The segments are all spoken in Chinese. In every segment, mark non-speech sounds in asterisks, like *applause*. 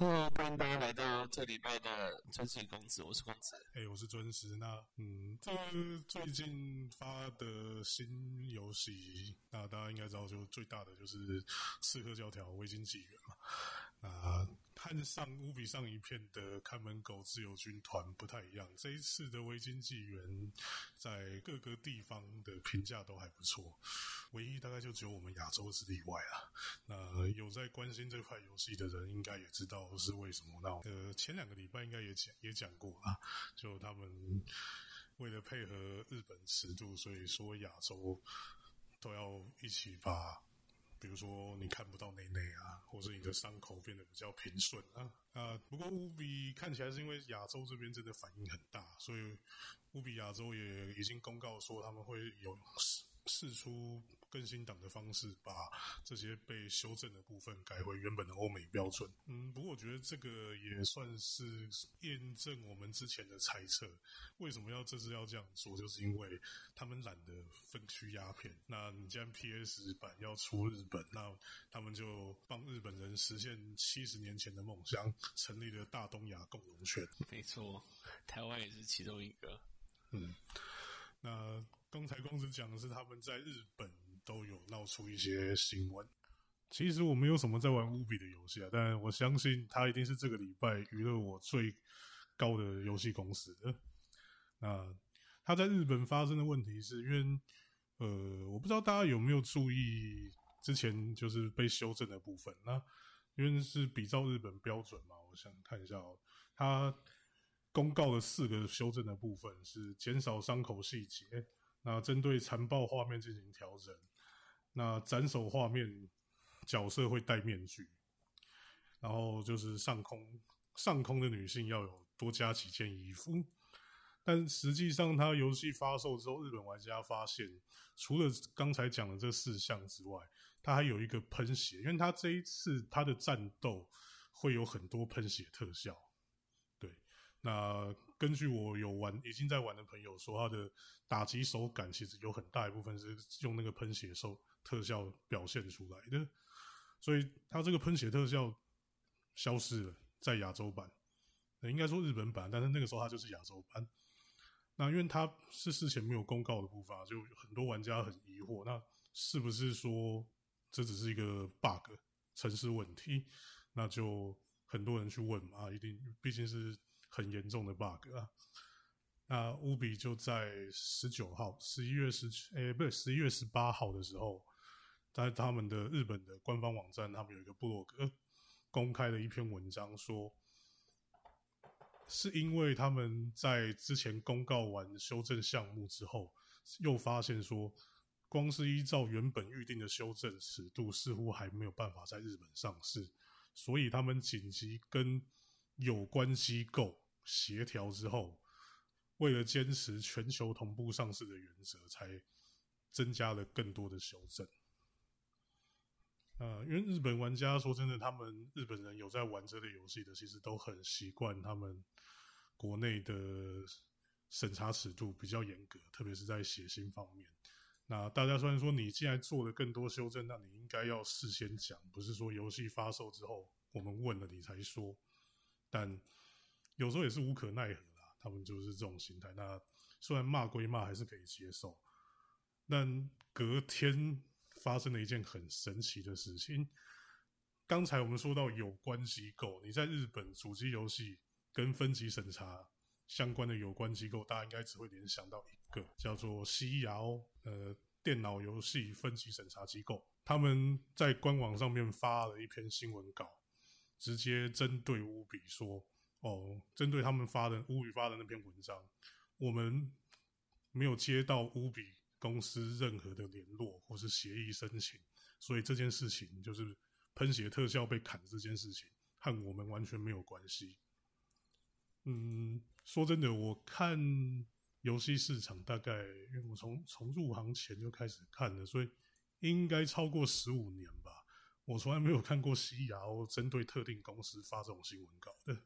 Hello，欢迎大家来到这礼拜的尊师公子，我是公子。哎，我是尊师。那嗯，这最近发的新游戏，那大家应该知道，就最大的就是《刺客教条：维京纪元》嘛。那和上乌比上一片的看门狗自由军团不太一样，这一次的《维京纪元》在各个地方的评价都还不错，唯一大概就只有我们亚洲是例外了。那有在关心这块游戏的人，应该也知道是为什么。那呃，前两个礼拜应该也讲也讲过啊，就他们为了配合日本尺度，所以说亚洲都要一起把。比如说你看不到内内啊，或者你的伤口变得比较平顺啊啊。不过乌比看起来是因为亚洲这边真的反应很大，所以乌比亚洲也已经公告说他们会有。试出更新档的方式，把这些被修正的部分改回原本的欧美标准。嗯，不过我觉得这个也算是验证我们之前的猜测。为什么要这次要这样做？就是因为他们懒得分区压片。那你既然 PS 版要出日本，那他们就帮日本人实现七十年前的梦想，成立了大东亚共荣圈。没错，台湾也是其中一个。嗯。那刚才公子讲的是他们在日本都有闹出一些新闻。其实我没有什么在玩乌比的游戏啊，但我相信他一定是这个礼拜娱乐我最高的游戏公司的。那他在日本发生的问题是因为，呃，我不知道大家有没有注意之前就是被修正的部分。那因为是比照日本标准嘛，我想看一下哦，他。公告的四个修正的部分是减少伤口细节，那针对残暴画面进行调整，那斩首画面角色会戴面具，然后就是上空上空的女性要有多加几件衣服，但实际上它游戏发售之后，日本玩家发现除了刚才讲的这四项之外，它还有一个喷血，因为它这一次它的战斗会有很多喷血特效。对那根据我有玩、已经在玩的朋友说，他的打击手感其实有很大一部分是用那个喷血手特效表现出来的，所以他这个喷血特效消失了，在亚洲版，应该说日本版，但是那个时候它就是亚洲版。那因为它是事前没有公告的部分，就很多玩家很疑惑，那是不是说这只是一个 bug 程式问题？那就很多人去问嘛，一定毕竟是。很严重的 bug 啊！那乌比就在十九号，十一月十，诶，不对，十一月十八号的时候，在他们的日本的官方网站，他们有一个部落格公开了一篇文章，说是因为他们在之前公告完修正项目之后，又发现说，光是依照原本预定的修正尺度，似乎还没有办法在日本上市，所以他们紧急跟有关机构。协调之后，为了坚持全球同步上市的原则，才增加了更多的修正。呃，因为日本玩家说真的，他们日本人有在玩这类游戏的，其实都很习惯他们国内的审查尺度比较严格，特别是在写信方面。那大家虽然说你既然做了更多修正，那你应该要事先讲，不是说游戏发售之后我们问了你才说，但。有时候也是无可奈何啦，他们就是这种心态。那虽然骂归骂，还是可以接受。但隔天发生了一件很神奇的事情。刚才我们说到有关机构，你在日本主机游戏跟分级审查相关的有关机构，大家应该只会联想到一个，叫做西摇呃，电脑游戏分级审查机构。他们在官网上面发了一篇新闻稿，直接针对乌比说。哦，针对他们发的乌比发的那篇文章，我们没有接到乌比公司任何的联络或是协议申请，所以这件事情就是喷血特效被砍这件事情和我们完全没有关系。嗯，说真的，我看游戏市场大概，因为我从从入行前就开始看了，所以应该超过十五年吧。我从来没有看过西雅欧针对特定公司发这种新闻稿的。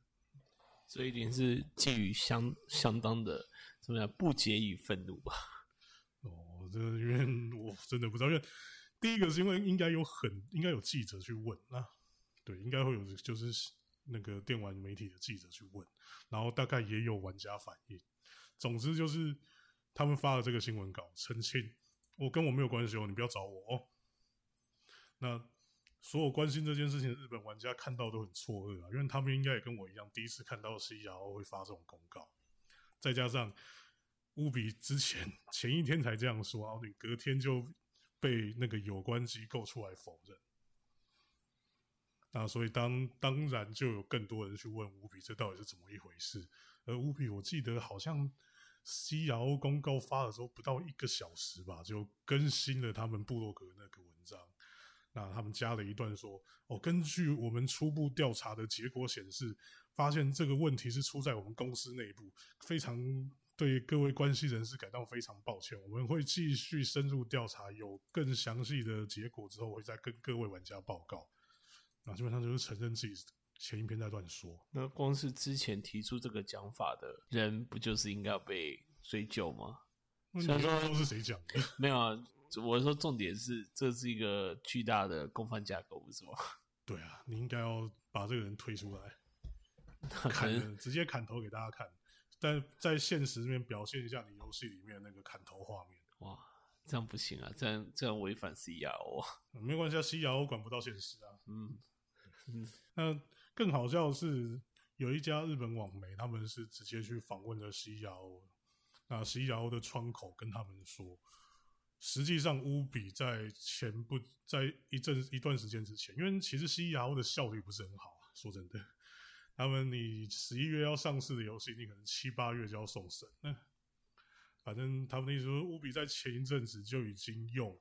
这一点是基于相相当的怎么样不解与愤怒吧？这因为我真的不知道，因为第一个是因为应该有很应该有记者去问，那对应该会有就是那个电玩媒体的记者去问，然后大概也有玩家反映。总之就是他们发了这个新闻稿澄清，我跟我没有关系哦，你不要找我哦。那所有关心这件事情的日本玩家看到都很错愕啊，因为他们应该也跟我一样，第一次看到 C R O 会发这种公告，再加上乌比之前前一天才这样说，然后你隔天就被那个有关机构出来否认。那所以当当然就有更多人去问乌比，这到底是怎么一回事？而乌比，我记得好像 C R O 公告发的时候不到一个小时吧，就更新了他们部落格那个文章。那他们加了一段说：“哦，根据我们初步调查的结果显示，发现这个问题是出在我们公司内部，非常对各位关系人士感到非常抱歉。我们会继续深入调查，有更详细的结果之后，会再跟各位玩家报告。”那基本上就是承认自己前一篇在乱说。那光是之前提出这个讲法的人，不就是应该要被追究吗？虽然说是谁讲的，*laughs* 没有啊。我说重点是，这是一个巨大的共犯架构，不是吗？*laughs* 对啊，你应该要把这个人推出来，*laughs* 砍直接砍头给大家看，但在现实里面表现一下你游戏里面那个砍头画面。哇，这样不行啊，这样这样违反 C R O。没关系啊，C R O 管不到现实啊。嗯嗯。那更好笑的是，有一家日本网媒，他们是直接去访问了 CRO，那 CRO 的窗口跟他们说，实际上乌比在前不在一阵一段时间之前，因为其实 C.E.O 的效率不是很好啊，说真的，他们你十一月要上市的游戏，你可能七八月就要送审，那反正他们的意思说，乌比在前一阵子就已经用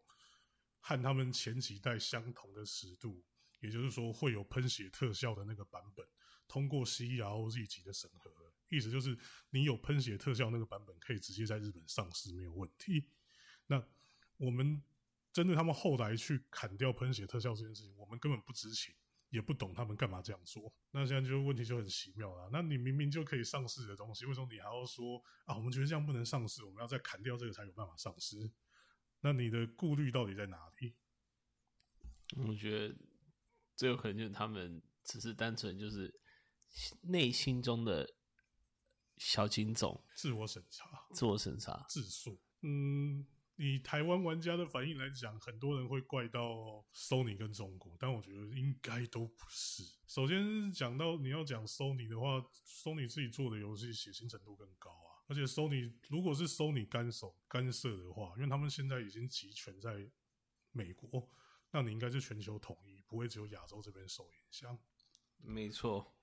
和他们前几代相同的尺度。也就是说，会有喷血特效的那个版本通过 C R O Z 级的审核，意思就是你有喷血特效那个版本可以直接在日本上市没有问题。那我们针对他们后来去砍掉喷血特效这件事情，我们根本不知情，也不懂他们干嘛这样做。那现在就问题就很奇妙了。那你明明就可以上市的东西，为什么你还要说啊？我们觉得这样不能上市，我们要再砍掉这个才有办法上市？那你的顾虑到底在哪里？我觉得。最有可能就是他们只是单纯就是内心中的小警总，自我审查，自我审查，自诉。嗯，以台湾玩家的反应来讲，很多人会怪到 Sony 跟中国，但我觉得应该都不是。首先讲到你要讲 Sony 的话，Sony 自己做的游戏血腥程度更高啊，而且 Sony 如果是 Sony 干手干涉的话，因为他们现在已经集权在美国。那你应该是全球统一，不会只有亚洲这边受影响。没错。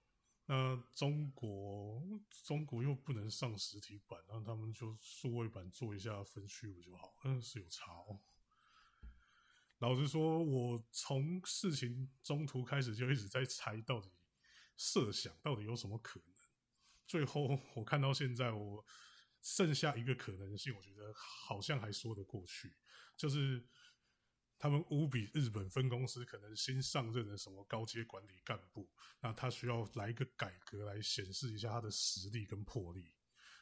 那中国，中国又不能上实体版，那他们就数位版做一下分区不就好？嗯，是有差哦。老实说，我从事情中途开始就一直在猜，到底设想到底有什么可能。最后我看到现在，我剩下一个可能性，我觉得好像还说得过去，就是。他们无比日本分公司可能新上任的什么高阶管理干部，那他需要来一个改革来显示一下他的实力跟魄力。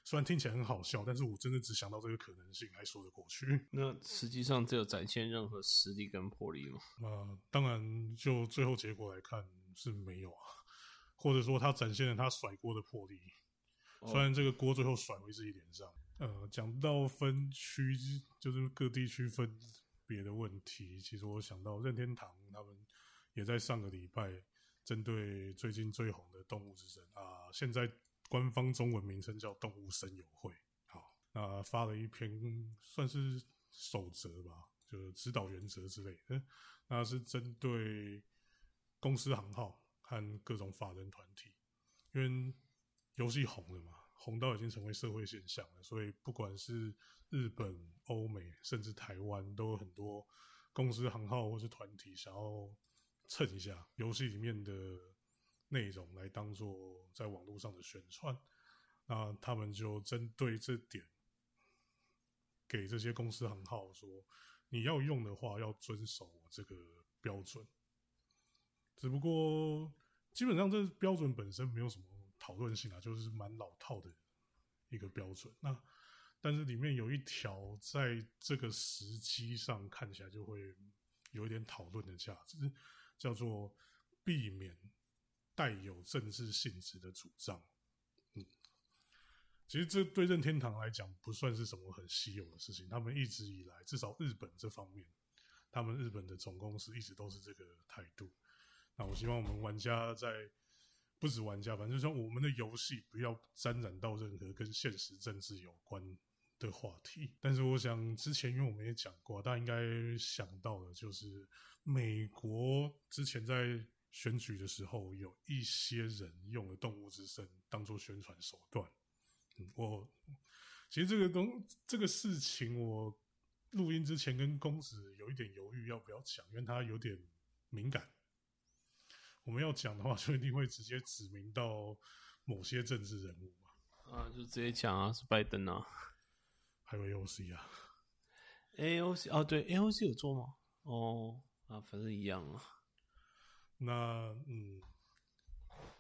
虽然听起来很好笑，但是我真的只想到这个可能性，还说得过去。那实际上只有展现任何实力跟魄力吗？呃，当然，就最后结果来看是没有啊，*laughs* 或者说他展现了他甩锅的魄力。虽然这个锅最后甩回自己脸上。呃，讲到分区，就是各地区分。别的问题，其实我想到任天堂他们也在上个礼拜针对最近最红的《动物之声》啊，现在官方中文名称叫《动物声友会》。好，那发了一篇算是守则吧，就是指导原则之类的。那是针对公司行号和各种法人团体，因为游戏红了嘛，红到已经成为社会现象了，所以不管是日本、欧美，甚至台湾，都有很多公司行号或是团体想要蹭一下游戏里面的内容，来当做在网络上的宣传。那他们就针对这点，给这些公司行号说：你要用的话，要遵守这个标准。只不过，基本上这标准本身没有什么讨论性啊，就是蛮老套的一个标准。那但是里面有一条，在这个时机上看起来就会有一点讨论的价值，叫做避免带有政治性质的主张。嗯，其实这对任天堂来讲不算是什么很稀有的事情，他们一直以来，至少日本这方面，他们日本的总公司一直都是这个态度。那我希望我们玩家在不止玩家，反正就像我们的游戏不要沾染到任何跟现实政治有关的话题。但是我想之前因为我们也讲过，大家应该想到的就是美国之前在选举的时候，有一些人用了动物之声当做宣传手段。我其实这个东这个事情，我录音之前跟公子有一点犹豫要不要讲，因为他有点敏感。我们要讲的话，就一定会直接指名到某些政治人物嘛。啊，就直接讲啊，是拜登啊，还有 AOC 啊，AOC 哦，对，AOC 有做吗？哦，啊，反正一样啊。那嗯，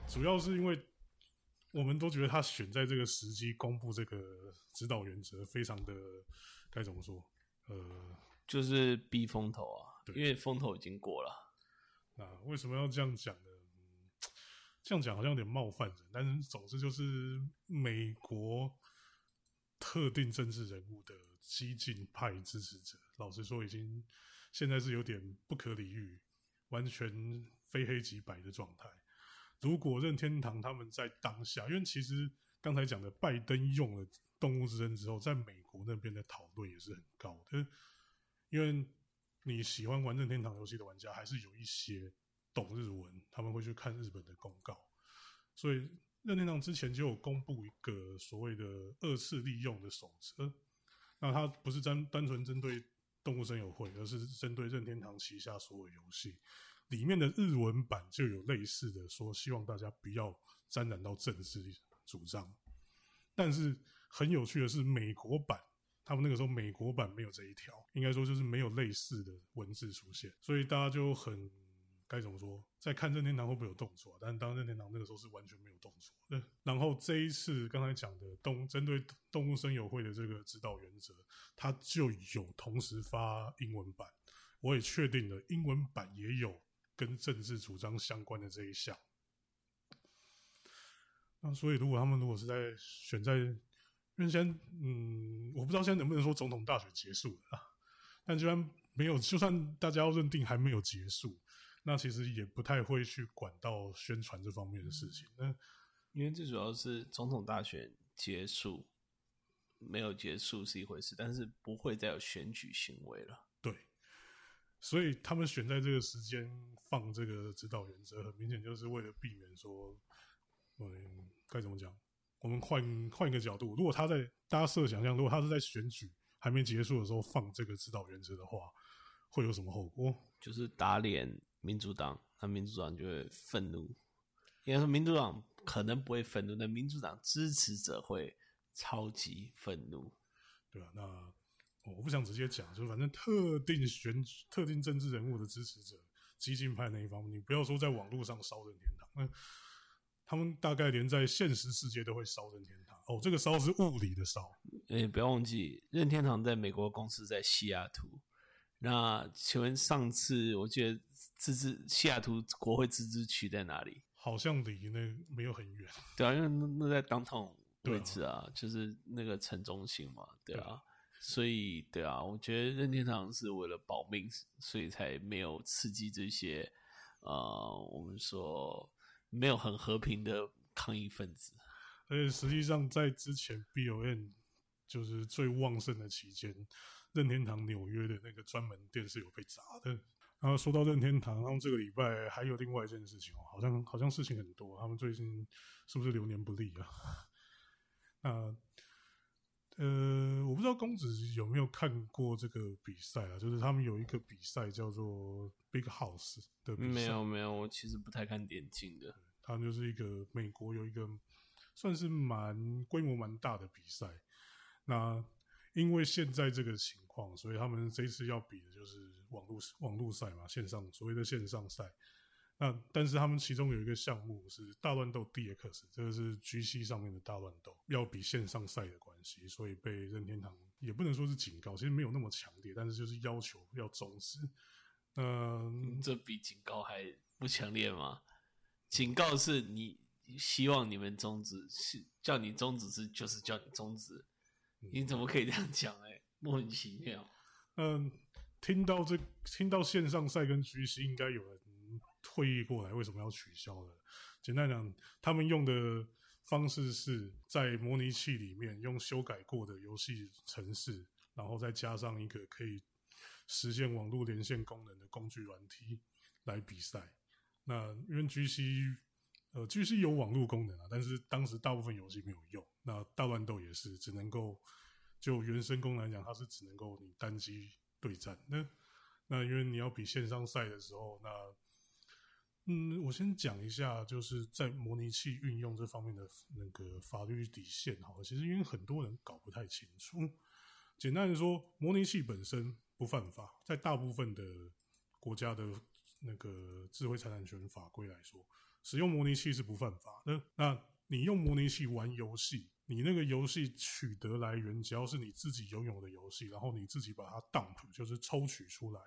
主要是因为我们都觉得他选在这个时机公布这个指导原则，非常的该怎么说？呃，就是避风头啊，因为风头已经过了。那为什么要这样讲呢？这样讲好像有点冒犯人，但是总之就是美国特定政治人物的激进派支持者，老实说，已经现在是有点不可理喻，完全非黑即白的状态。如果任天堂他们在当下，因为其实刚才讲的拜登用了动物之声之后，在美国那边的讨论也是很高的，因为。你喜欢玩任天堂游戏的玩家，还是有一些懂日文，他们会去看日本的公告。所以任天堂之前就有公布一个所谓的二次利用的守则，那它不是单单纯针对动物森友会，而是针对任天堂旗下所有游戏里面的日文版就有类似的说，希望大家不要沾染到政治主张。但是很有趣的是，美国版。他们那个时候美国版没有这一条，应该说就是没有类似的文字出现，所以大家就很该怎么说，在看任天堂会不会有动作？但是当任天堂那个时候是完全没有动作。然后这一次刚才讲的动针对动物声友会的这个指导原则，它就有同时发英文版，我也确定了英文版也有跟政治主张相关的这一项。那所以如果他们如果是在选在因为现在，嗯，我不知道现在能不能说总统大选结束了，但就算没有，就算大家要认定还没有结束，那其实也不太会去管到宣传这方面的事情。那因为最主要是总统大选结束没有结束是一回事，但是不会再有选举行为了。对，所以他们选在这个时间放这个指导原则，很明显就是为了避免说，嗯，该怎么讲？我们换换一个角度，如果他在大家设想象，如果他是在选举还没结束的时候放这个指导原则的话，会有什么后果？就是打脸民主党，那民主党就会愤怒。应该说，民主党可能不会愤怒，但民主党支持者会超级愤怒。对啊，那我不想直接讲，就反正特定选举、特定政治人物的支持者，激进派那一方，你不要说在网络上烧人天堂，那。他们大概连在现实世界都会烧任天堂哦，这个烧是物理的烧。哎，不要忘记，任天堂在美国公司在西雅图。那请问上次我记得自治西雅图国会自治区在哪里？好像离那没有很远。对啊，因为那那在当场位置啊，就是那个城中心嘛，对啊。所以对啊，我觉得任天堂是为了保命，所以才没有刺激这些呃，我们说。没有很和平的抗议分子，而且实际上在之前 B O N 就是最旺盛的期间，任天堂纽约的那个专门店是有被砸的。然后说到任天堂，他们这个礼拜还有另外一件事情哦，好像好像事情很多，他们最近是不是流年不利啊？那呃，我不知道公子有没有看过这个比赛啊？就是他们有一个比赛叫做 Big House 的比赛。没有没有，我其实不太看电竞的。它就是一个美国有一个算是蛮规模蛮大的比赛。那因为现在这个情况，所以他们这次要比的就是网络网络赛嘛，线上所谓的线上赛。那但是他们其中有一个项目是大乱斗 DX，这个是 GC 上面的大乱斗，要比线上赛的关系，所以被任天堂也不能说是警告，其实没有那么强烈，但是就是要求要终止。嗯，这比警告还不强烈吗？警告是你希望你们终止，是叫你终止是就是叫你终止，你怎么可以这样讲？哎，莫名其妙。嗯，听到这听到线上赛跟 GC 应该有人退役过来，为什么要取消的？简单讲，他们用的方式是在模拟器里面用修改过的游戏程式，然后再加上一个可以实现网络连线功能的工具软体来比赛。那因为 GC 呃 GC 有网络功能啊，但是当时大部分游戏没有用。那大乱斗也是只能够。就原生功能来讲，它是只能够你单机对战。那那因为你要比线上赛的时候，那嗯，我先讲一下，就是在模拟器运用这方面的那个法律底线哈。其实因为很多人搞不太清楚。简单的说，模拟器本身不犯法，在大部分的国家的那个智慧财产权法规来说，使用模拟器是不犯法的。那你用模拟器玩游戏。你那个游戏取得来源，只要是你自己拥有的游戏，然后你自己把它 dump，就是抽取出来，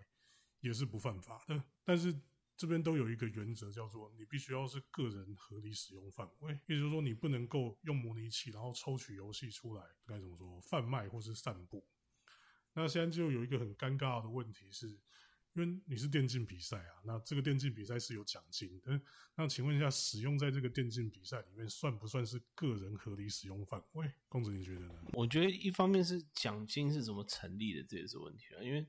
也是不犯法的。但是这边都有一个原则，叫做你必须要是个人合理使用范围，也就是说你不能够用模拟器然后抽取游戏出来，该怎么说，贩卖或是散布。那现在就有一个很尴尬的问题是。因为你是电竞比赛啊，那这个电竞比赛是有奖金的。那请问一下，使用在这个电竞比赛里面，算不算是个人合理使用范围？公子，你觉得呢？我觉得一方面是奖金是怎么成立的，这也是问题啊。因为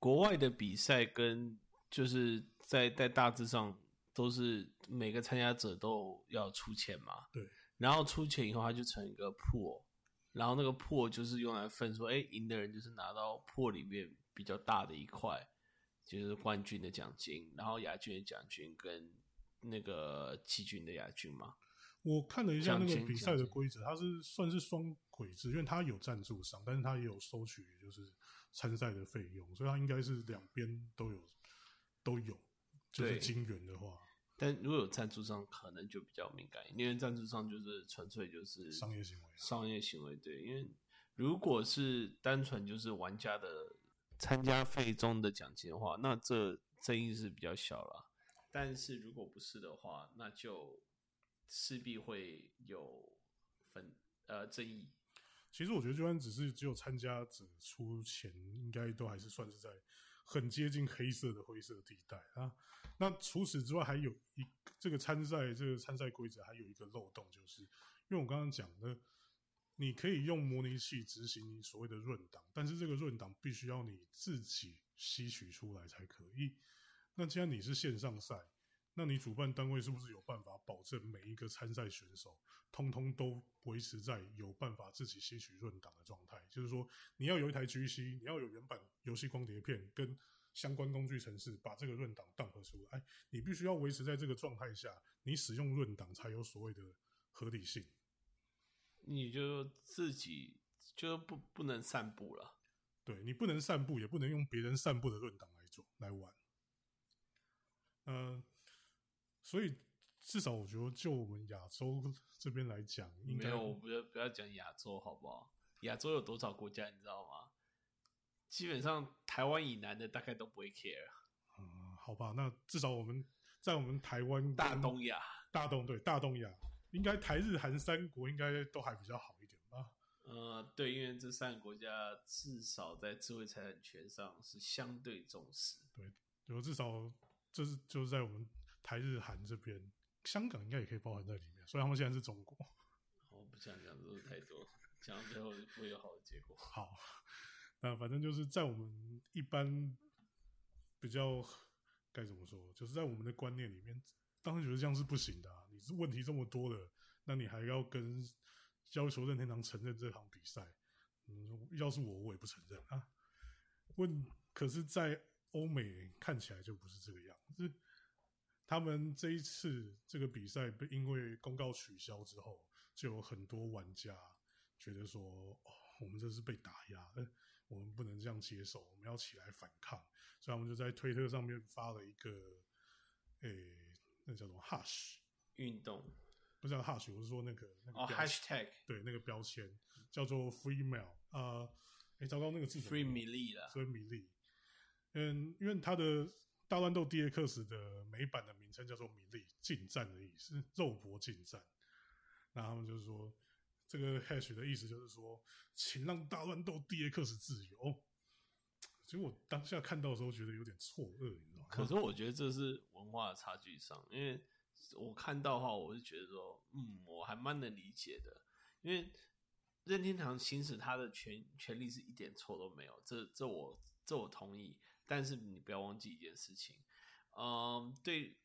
国外的比赛跟就是在在大致上都是每个参加者都要出钱嘛。对。然后出钱以后，他就成一个破，然后那个破就是用来分说，哎，赢的人就是拿到破里面比较大的一块。就是冠军的奖金，然后亚军的奖金跟那个季军的亚军嘛。我看了一下那个比赛的规则，它是算是双轨制，因为它有赞助商，但是它也有收取就是参赛的费用，所以它应该是两边都有都有。就是金元的话，但如果有赞助商，可能就比较敏感，因为赞助商就是纯粹就是商业行为。商业行为对，因为如果是单纯就是玩家的。参加费中的奖金的话，那这争议是比较小了。但是如果不是的话，那就势必会有分呃争议。其实我觉得，就算只是只有参加者出钱，应该都还是算是在很接近黑色的灰色地带啊。那除此之外，还有一这个参赛这个参赛规则还有一个漏洞，就是因为我刚刚讲的。你可以用模拟器执行你所谓的润档，但是这个润档必须要你自己吸取出来才可以。那既然你是线上赛，那你主办单位是不是有办法保证每一个参赛选手通通都维持在有办法自己吸取润档的状态？就是说，你要有一台 GC，你要有原版游戏光碟片跟相关工具程式，把这个润档 dump 出来，你必须要维持在这个状态下，你使用润档才有所谓的合理性。你就自己就不不能散步了，对你不能散步，也不能用别人散步的润档来玩。嗯，所以至少我觉得，就我们亚洲这边来讲，没有，不要不要讲亚洲好不好？亚洲有多少国家你知道吗？基本上台湾以南的大概都不会 care。嗯，好吧，那至少我们在我们台湾大东亚，大东对大东亚。应该台日韩三国应该都还比较好一点吧？呃，对，因为这三个国家至少在智慧财产权上是相对重视。对，有至少就是就是在我们台日韩这边，香港应该也可以包含在里面。所以他们现在是中国。我不想讲这个太多，*laughs* 讲到最后不会有好的结果。好，*laughs* 那反正就是在我们一般比较该怎么说，就是在我们的观念里面。当然觉得这样是不行的啊！你是问题这么多了，那你还要跟要求任天堂承认这场比赛？嗯，要是我，我也不承认啊。问，可是，在欧美看起来就不是这个样子。他们这一次这个比赛被因为公告取消之后，就有很多玩家觉得说：“哦，我们这是被打压，我们不能这样接受，我们要起来反抗。”所以，他们就在推特上面发了一个，诶。那叫什么 Hush 运动，不是叫 Hush，我是说那个那个 Hashtag，对，那个标签叫做 Free Mail 啊，哎，糟糕，那个字 Free 米粒了，Free 米粒，嗯，因为他的大乱斗 DX 的美版的名称叫做“米利近战”的意思，*laughs* 肉搏近战。那他们就是说，这个 hash 的意思就是说，请让大乱斗 DX 自由。其实我当下看到的时候，觉得有点错愕，你知道吗？*laughs* 可是我觉得这是文化的差距上，因为我看到的话，我是觉得说，嗯，我还蛮能理解的，因为任天堂行使他的权权利是一点错都没有，这这我这我同意。但是你不要忘记一件事情，嗯，对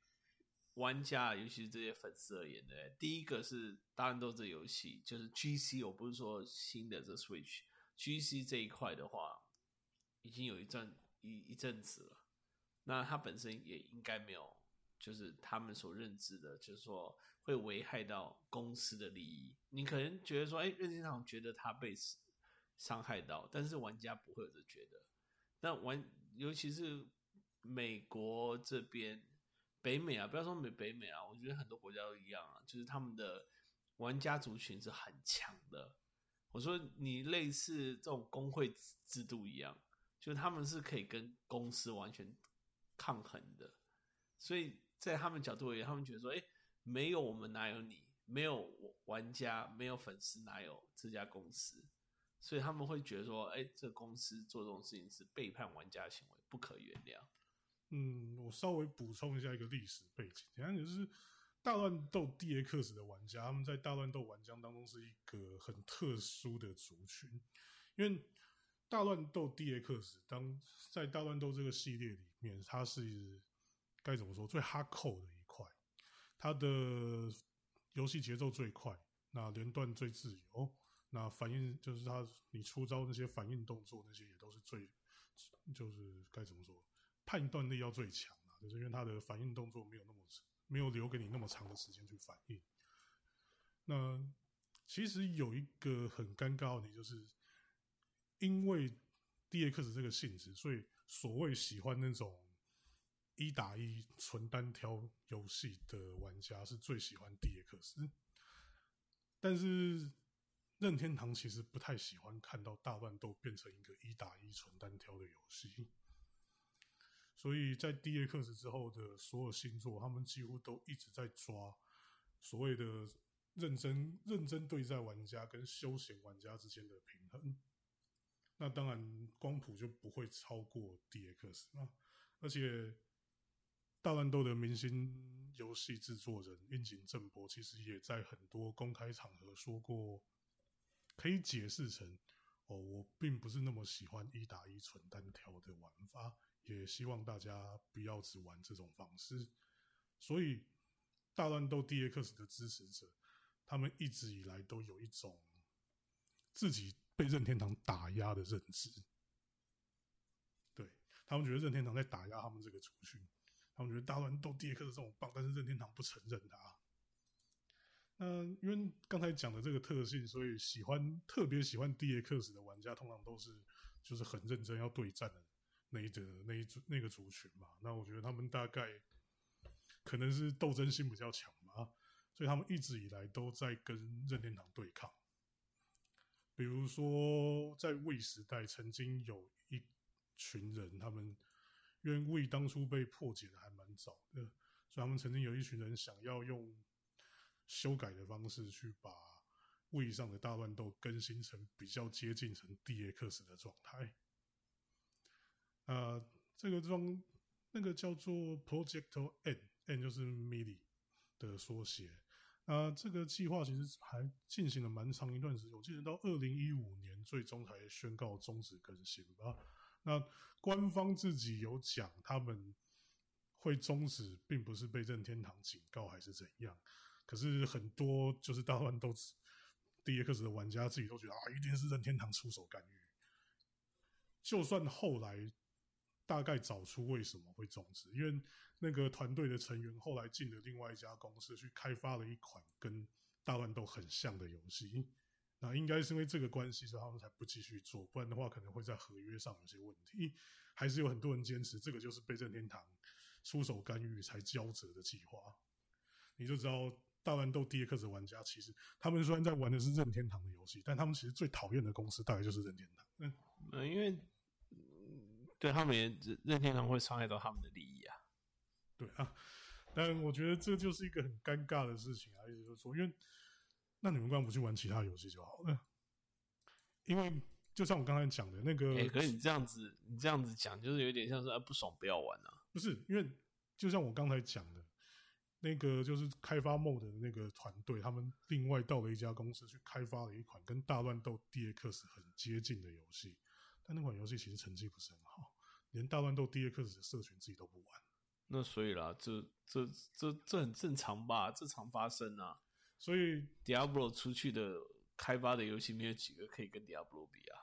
玩家，尤其是这些粉丝而言呢，第一个是大乱斗这游戏，就是 GC，我不是说新的这 Switch，GC 这一块的话，已经有一阵一一阵子了，那它本身也应该没有，就是他们所认知的，就是说会危害到公司的利益。你可能觉得说，哎，任天堂觉得他被伤害到，但是玩家不会有这觉得。那玩，尤其是美国这边、北美啊，不要说美北美啊，我觉得很多国家都一样啊，就是他们的玩家族群是很强的。我说你类似这种工会制度一样，就他们是可以跟公司完全抗衡的。所以在他们角度而言，他们觉得说，哎，没有我们哪有你？没有玩家，没有粉丝，哪有这家公司？所以他们会觉得说，哎，这公司做这种事情是背叛玩家行为，不可原谅。嗯，我稍微补充一下一个历史背景，简单就是大乱斗 DX 的玩家，他们在大乱斗玩家当中是一个很特殊的族群，因为大乱斗 DX 当在大乱斗这个系列里面，它是该怎么说最哈扣的一块，它的游戏节奏最快，那连段最自由。那反应就是他，你出招那些反应动作那些也都是最，就是该怎么说，判断力要最强啊，就是因为他的反应动作没有那么没有留给你那么长的时间去反应。那其实有一个很尴尬的问题，就是因为 DX 这个性质，所以所谓喜欢那种一打一纯单挑游戏的玩家是最喜欢 DX，但是。任天堂其实不太喜欢看到大乱斗变成一个一打一纯单挑的游戏，所以在 DX 之后的所有星座，他们几乎都一直在抓所谓的认真认真对战玩家跟休闲玩家之间的平衡。那当然，光谱就不会超过 DX 啊而且，大乱斗的明星游戏制作人樱井正博其实也在很多公开场合说过。可以解释成，哦，我并不是那么喜欢一打一纯单挑的玩法，也希望大家不要只玩这种方式。所以，大乱斗 DX 的支持者，他们一直以来都有一种自己被任天堂打压的认知。对他们觉得任天堂在打压他们这个族群，他们觉得大乱斗 DX 这种棒，但是任天堂不承认它。因为刚才讲的这个特性，所以喜欢特别喜欢 DX 的玩家，通常都是就是很认真要对战的那一的那一组那个族群嘛。那我觉得他们大概可能是斗争心比较强嘛，所以他们一直以来都在跟任天堂对抗。比如说在魏时代，曾经有一群人，他们因为魏当初被破解的还蛮早的，所以他们曾经有一群人想要用。修改的方式去把位上的大乱斗更新成比较接近成 DX 的状态。呃，这个装那个叫做 Project N，N 就是 MIDI 的缩写。啊，这个计划其实还进行了蛮长一段时间，我记得到二零一五年最终才宣告终止更新吧。那官方自己有讲，他们会终止，并不是被任天堂警告还是怎样。可是很多就是大乱斗 DX 的玩家自己都觉得啊，一定是任天堂出手干预。就算后来大概找出为什么会终止，因为那个团队的成员后来进了另外一家公司去开发了一款跟大乱斗很像的游戏，那应该是因为这个关系，所以他们才不继续做。不然的话，可能会在合约上有些问题。还是有很多人坚持，这个就是被任天堂出手干预才交折的计划。你就知道。大乱斗 DX 玩家其实，他们虽然在玩的是任天堂的游戏，但他们其实最讨厌的公司大概就是任天堂。嗯，因为对他们也任天堂会伤害到他们的利益啊。对啊，但我觉得这就是一个很尴尬的事情啊，意思就是说，因为那你们干嘛不去玩其他游戏就好了？因为就像我刚才讲的那个，哎，可是你这样子，你这样子讲，就是有点像是啊不爽不要玩啊。不是，因为就像我刚才讲的，那个就是开发 MOD 的那个团队，他们另外到了一家公司去开发了一款跟大乱斗 DX 很接近的游戏，但那款游戏其实成绩不是很好，连大乱斗 DX 的社群自己都不玩。那所以啦，这这这这很正常吧？正常发生啊。所以 Diablo 出去的开发的游戏没有几个可以跟 Diablo 比啊。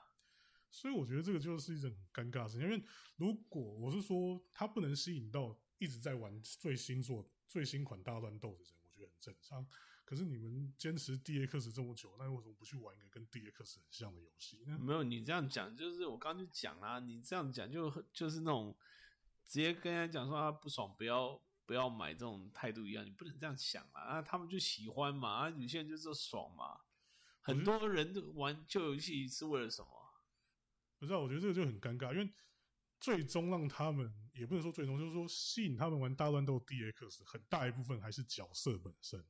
所以我觉得这个就是一种很尴尬的事情，因为如果我是说它不能吸引到一直在玩最新作、最新款大乱斗的人，我觉得很正常。可是你们坚持 DX 这么久，那为什么不去玩一个跟 DX 很像的游戏呢？没有，你这样讲就是我刚刚就讲啦，你这样讲就就是那种直接跟人家讲说他不爽不要不要买这种态度一样，你不能这样想啊！啊，他们就喜欢嘛，啊，有些人就是爽嘛。很多人玩旧游戏是为了什么？不知道，我觉得这个就很尴尬，因为最终让他们也不能说最终，就是说吸引他们玩大乱斗 DX 很大一部分还是角色本身。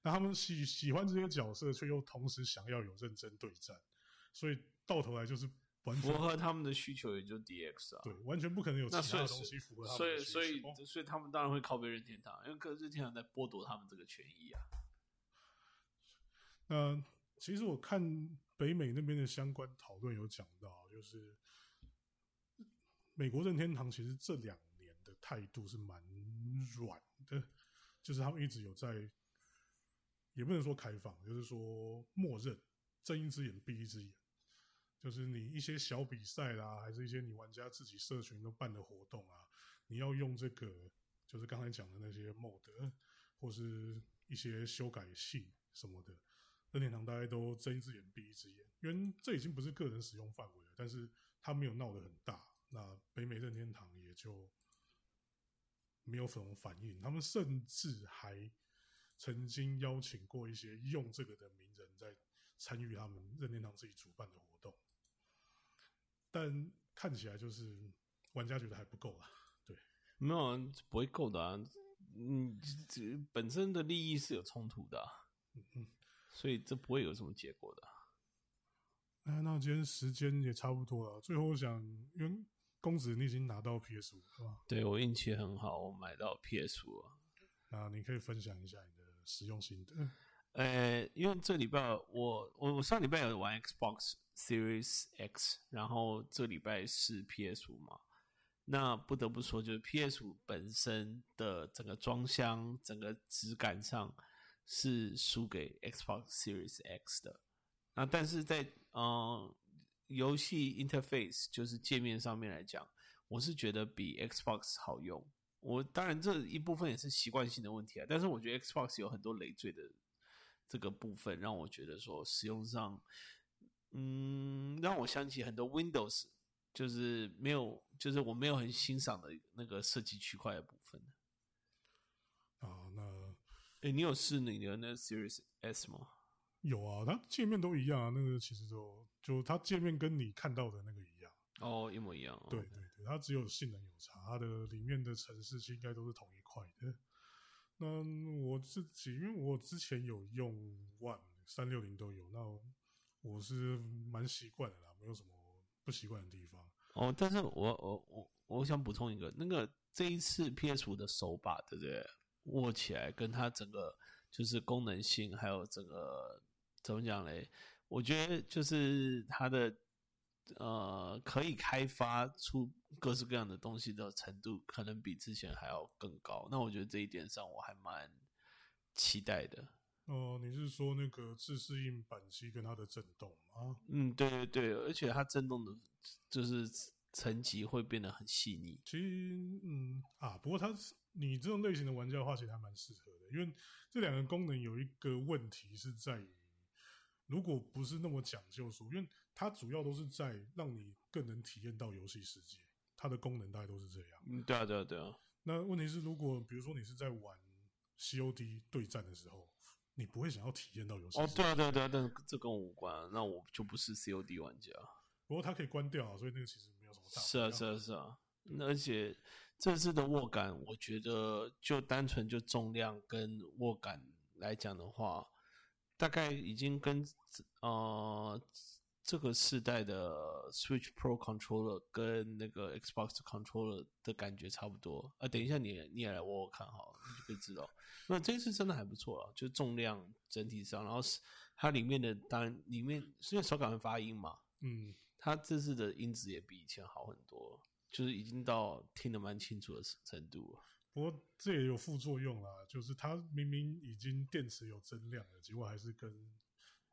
那他们喜喜欢这些角色，却又同时想要有认真对战，所以到头来就是完全符合他们的需求，也就 DX 啊。对，完全不可能有其他东西符合他们所以，所以，所以他们当然会靠别人天堂，因为可是天堂在剥夺他们这个权益啊。那其实我看。北美那边的相关讨论有讲到，就是美国任天堂其实这两年的态度是蛮软的，就是他们一直有在，也不能说开放，就是说默认睁一只眼闭一只眼，就是你一些小比赛啦，还是一些你玩家自己社群都办的活动啊，你要用这个，就是刚才讲的那些 mod，或是一些修改器什么的。任天堂大家都睁一只眼闭一只眼，因为这已经不是个人使用范围了。但是他没有闹得很大，那北美任天堂也就没有什么反应。他们甚至还曾经邀请过一些用这个的名人，在参与他们任天堂自己主办的活动，但看起来就是玩家觉得还不够啊。对，没有不会够的啊。嗯，这本身的利益是有冲突的。嗯嗯。所以这不会有什么结果的。哎，那今天时间也差不多了。最后想，因为公子你已经拿到 PS 五是吧？对我运气很好，我买到 PS 五。那你可以分享一下你的使用心得。呃，因为这礼拜我我我上礼拜有玩 Xbox Series X，然后这礼拜是 PS 五嘛。那不得不说，就是 PS 五本身的整个装箱、整个质感上。是输给 Xbox Series X 的，那但是在嗯游戏 interface 就是界面上面来讲，我是觉得比 Xbox 好用。我当然这一部分也是习惯性的问题啊，但是我觉得 Xbox 有很多累赘的这个部分，让我觉得说使用上，嗯，让我想起很多 Windows，就是没有，就是我没有很欣赏的那个设计区块的部分啊，那。哎，你有试你的那 Series S 吗？有啊，它界面都一样啊。那个其实就就它界面跟你看到的那个一样哦，一模一样。对对对，它只有性能有差，它的里面的城市应该都是同一块的。那我自己因为我之前有用 One 三六零都有，那我是蛮习惯的啦，没有什么不习惯的地方。哦，但是我我我我想补充一个，那个这一次 PS 五的手把，对不对？握起来，跟它整个就是功能性，还有整个怎么讲嘞？我觉得就是它的呃，可以开发出各式各样的东西的程度，可能比之前还要更高。那我觉得这一点上，我还蛮期待的。哦，你是说那个自适应板机跟它的震动吗？嗯，对对对，而且它震动的，就是层级会变得很细腻。其实，嗯啊，不过它。你这种类型的玩家的话，其实还蛮适合的，因为这两个功能有一个问题是在于，如果不是那么讲究说，因为它主要都是在让你更能体验到游戏世界，它的功能大概都是这样。嗯，对啊，对啊，对啊。那问题是，如果比如说你是在玩 COD 对战的时候，你不会想要体验到游戏。哦，对啊，对啊，对啊，但这跟我无关，那我就不是 COD 玩家。不过它可以关掉啊，所以那个其实没有什么大。是啊，是啊，是啊。而且这次的握感，我觉得就单纯就重量跟握感来讲的话，大概已经跟呃这个世代的 Switch Pro controller 跟那个 Xbox controller 的感觉差不多。啊，等一下你你也来握握看哈，你就可以知道。那这次真的还不错啊，就重量整体上，然后是它里面的当然里面因为手感会发音嘛，嗯，它这次的音质也比以前好很多，就是已经到听得蛮清楚的程度了。不过这也有副作用啦，就是它明明已经电池有增量了，结果还是跟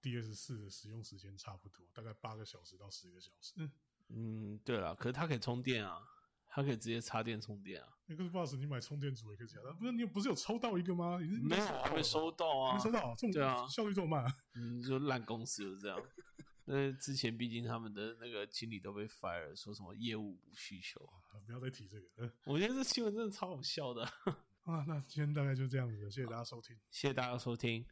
DS 四的使用时间差不多，大概八个小时到十个小时。嗯，对了，可是它可以充电啊，它可以直接插电充电啊。那个 boss，你买充电组也可以这样，不是你不是有抽到一个吗？没有，还没收到啊，没收到，这对啊，效率这么慢。嗯，就烂公司就这样。*laughs* 那之前毕竟他们的那个经理都被 fire，说什么业务无需求，不要再提这个。我觉得这新闻真的超好笑的 *laughs* 啊！那今天大概就这样子，谢谢大家收听，谢谢大家收听。